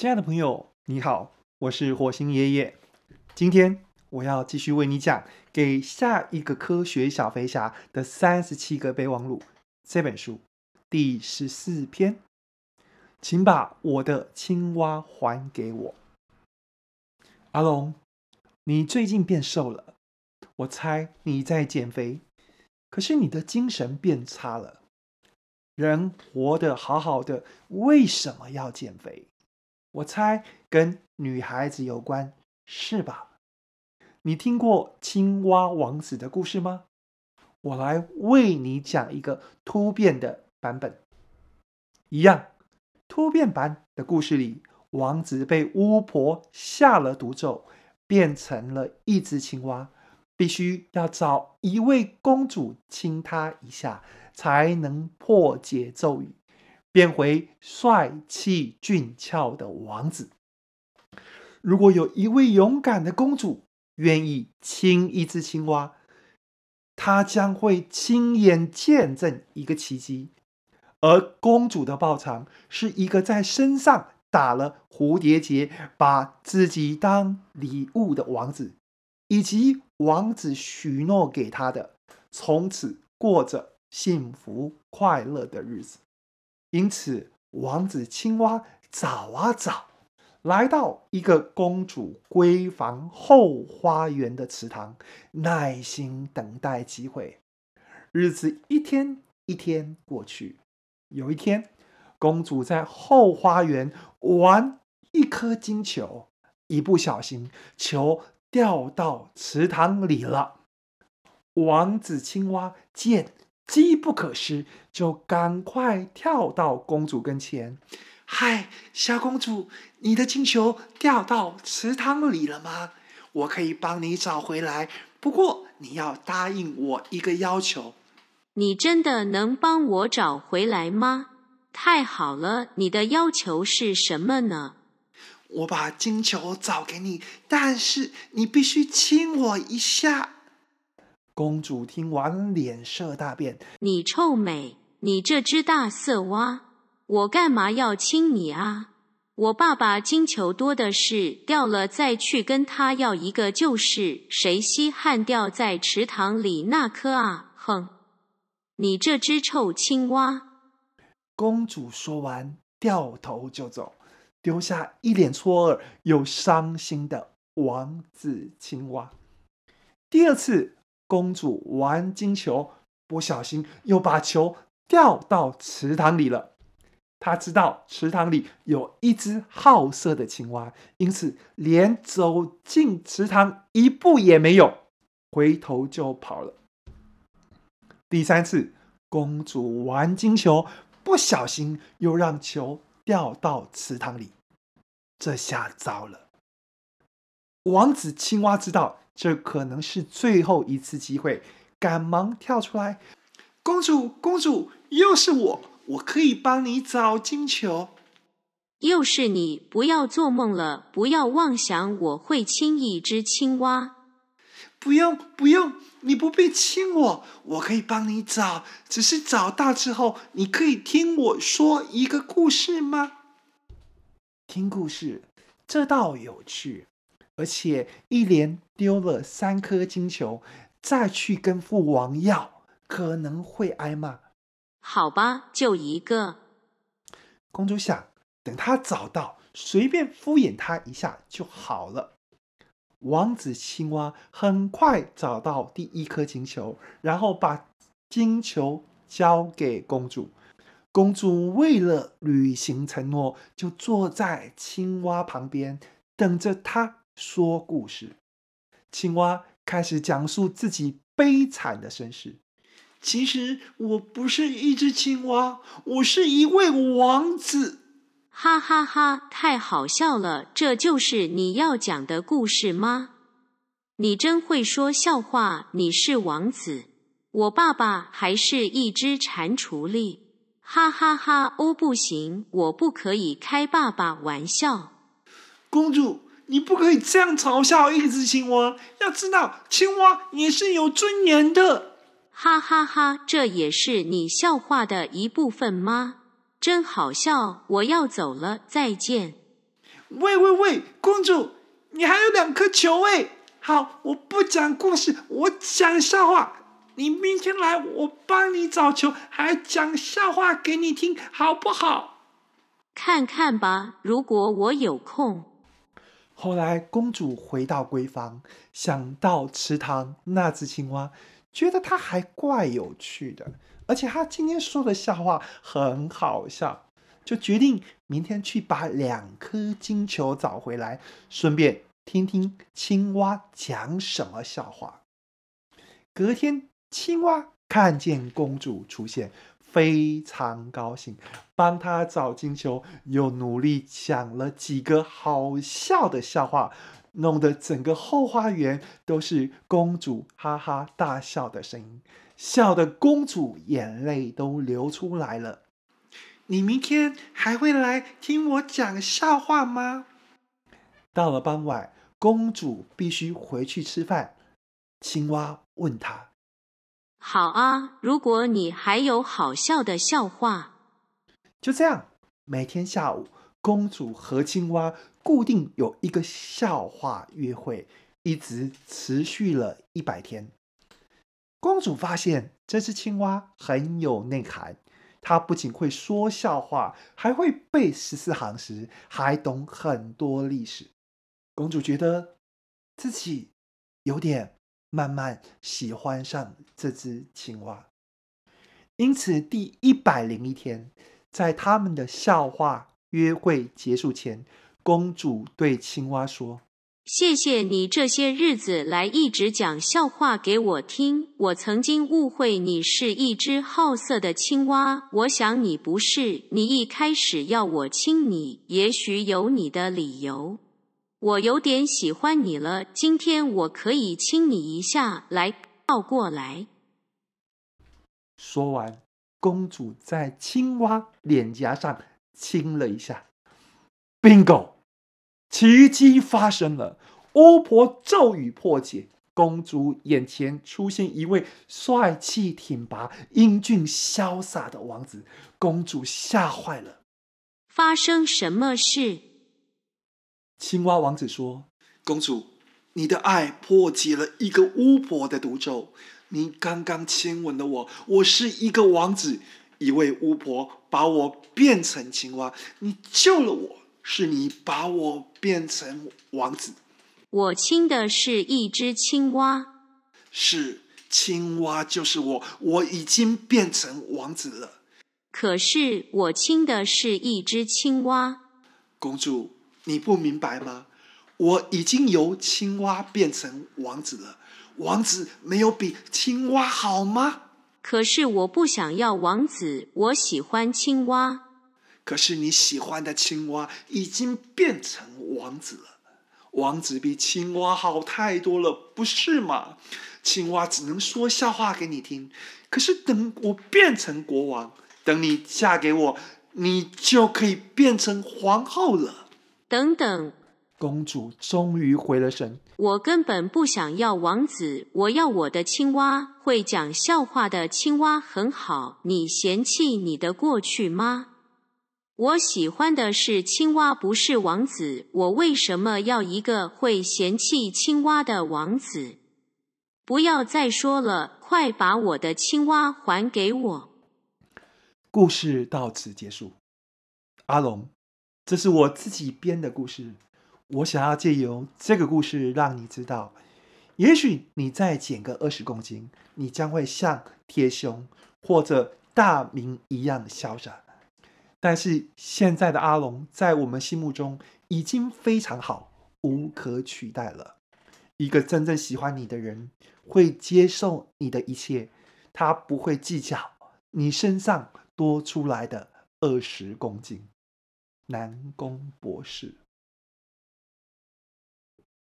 亲爱的朋友，你好，我是火星爷爷。今天我要继续为你讲《给下一个科学小飞侠的三十七个备忘录》这本书第十四篇，请把我的青蛙还给我。阿龙，你最近变瘦了，我猜你在减肥，可是你的精神变差了。人活得好好的，为什么要减肥？我猜跟女孩子有关，是吧？你听过青蛙王子的故事吗？我来为你讲一个突变的版本。一样，突变版的故事里，王子被巫婆下了毒咒，变成了一只青蛙，必须要找一位公主亲他一下，才能破解咒语。变回帅气俊俏的王子。如果有一位勇敢的公主愿意亲一只青蛙，她将会亲眼见证一个奇迹。而公主的报偿是一个在身上打了蝴蝶结、把自己当礼物的王子，以及王子许诺给她的，从此过着幸福快乐的日子。因此，王子青蛙找啊找，来到一个公主闺房后花园的池塘，耐心等待机会。日子一天一天过去，有一天，公主在后花园玩一颗金球，一不小心，球掉到池塘里了。王子青蛙见。机不可失，就赶快跳到公主跟前。嗨，小公主，你的金球掉到池塘里了吗？我可以帮你找回来，不过你要答应我一个要求。你真的能帮我找回来吗？太好了，你的要求是什么呢？我把金球找给你，但是你必须亲我一下。公主听完，脸色大变。你臭美，你这只大色蛙，我干嘛要亲你啊？我爸爸金球多的是，掉了再去跟他要一个就是。谁稀罕掉在池塘里那颗啊？哼！你这只臭青蛙！公主说完，掉头就走，丢下一脸错愕又伤心的王子青蛙。第二次。公主玩金球，不小心又把球掉到池塘里了。她知道池塘里有一只好色的青蛙，因此连走进池塘一步也没有，回头就跑了。第三次，公主玩金球，不小心又让球掉到池塘里，这下糟了。王子青蛙知道。这可能是最后一次机会，赶忙跳出来。公主，公主，又是我，我可以帮你找金球。又是你，不要做梦了，不要妄想我会亲一只青蛙。不用，不用，你不必亲我，我可以帮你找。只是找到之后，你可以听我说一个故事吗？听故事，这倒有趣。而且一连丢了三颗金球，再去跟父王要，可能会挨骂。好吧，就一个。公主想，等他找到，随便敷衍他一下就好了。王子青蛙很快找到第一颗金球，然后把金球交给公主。公主为了履行承诺，就坐在青蛙旁边，等着他。说故事，青蛙开始讲述自己悲惨的身世。其实我不是一只青蛙，我是一位王子。哈哈哈，太好笑了！这就是你要讲的故事吗？你真会说笑话。你是王子，我爸爸还是一只蟾蜍哩。哈哈哈！哦，不行，我不可以开爸爸玩笑。公主。你不可以这样嘲笑一只青蛙，要知道，青蛙也是有尊严的。哈哈哈，这也是你笑话的一部分吗？真好笑，我要走了，再见。喂喂喂，公主，你还有两颗球诶！好，我不讲故事，我讲笑话。你明天来，我帮你找球，还讲笑话给你听，好不好？看看吧，如果我有空。后来，公主回到闺房，想到池塘那只青蛙，觉得它还怪有趣的，而且它今天说的笑话很好笑，就决定明天去把两颗金球找回来，顺便听听青蛙讲什么笑话。隔天。青蛙看见公主出现，非常高兴，帮她找金球，又努力讲了几个好笑的笑话，弄得整个后花园都是公主哈哈大笑的声音，笑得公主眼泪都流出来了。你明天还会来听我讲笑话吗？到了傍晚，公主必须回去吃饭。青蛙问她。好啊，如果你还有好笑的笑话，就这样，每天下午，公主和青蛙固定有一个笑话约会，一直持续了一百天。公主发现这只青蛙很有内涵，它不仅会说笑话，还会背十四行诗，还懂很多历史。公主觉得自己有点。慢慢喜欢上这只青蛙，因此第一百零一天，在他们的笑话约会结束前，公主对青蛙说：“谢谢你这些日子来一直讲笑话给我听。我曾经误会你是一只好色的青蛙，我想你不是。你一开始要我亲你，也许有你的理由。”我有点喜欢你了，今天我可以亲你一下，来，靠过来。说完，公主在青蛙脸颊上亲了一下。Bingo，奇迹发生了，巫婆咒语破解，公主眼前出现一位帅气挺拔、英俊潇洒的王子，公主吓坏了。发生什么事？青蛙王子说：“公主，你的爱破解了一个巫婆的毒咒。你刚刚亲吻了我，我是一个王子。一位巫婆把我变成青蛙，你救了我，是你把我变成王子。我亲的是一只青蛙，是青蛙就是我，我已经变成王子了。可是我亲的是一只青蛙，公主。”你不明白吗？我已经由青蛙变成王子了。王子没有比青蛙好吗？可是我不想要王子，我喜欢青蛙。可是你喜欢的青蛙已经变成王子了。王子比青蛙好太多了，不是吗？青蛙只能说笑话给你听。可是等我变成国王，等你嫁给我，你就可以变成皇后了。等等，公主终于回了神。我根本不想要王子，我要我的青蛙。会讲笑话的青蛙很好。你嫌弃你的过去吗？我喜欢的是青蛙，不是王子。我为什么要一个会嫌弃青蛙的王子？不要再说了，快把我的青蛙还给我。故事到此结束。阿龙。这是我自己编的故事，我想要借由这个故事让你知道，也许你再减个二十公斤，你将会像铁雄或者大明一样潇洒。但是现在的阿龙在我们心目中已经非常好，无可取代了。一个真正喜欢你的人会接受你的一切，他不会计较你身上多出来的二十公斤。南宫博士。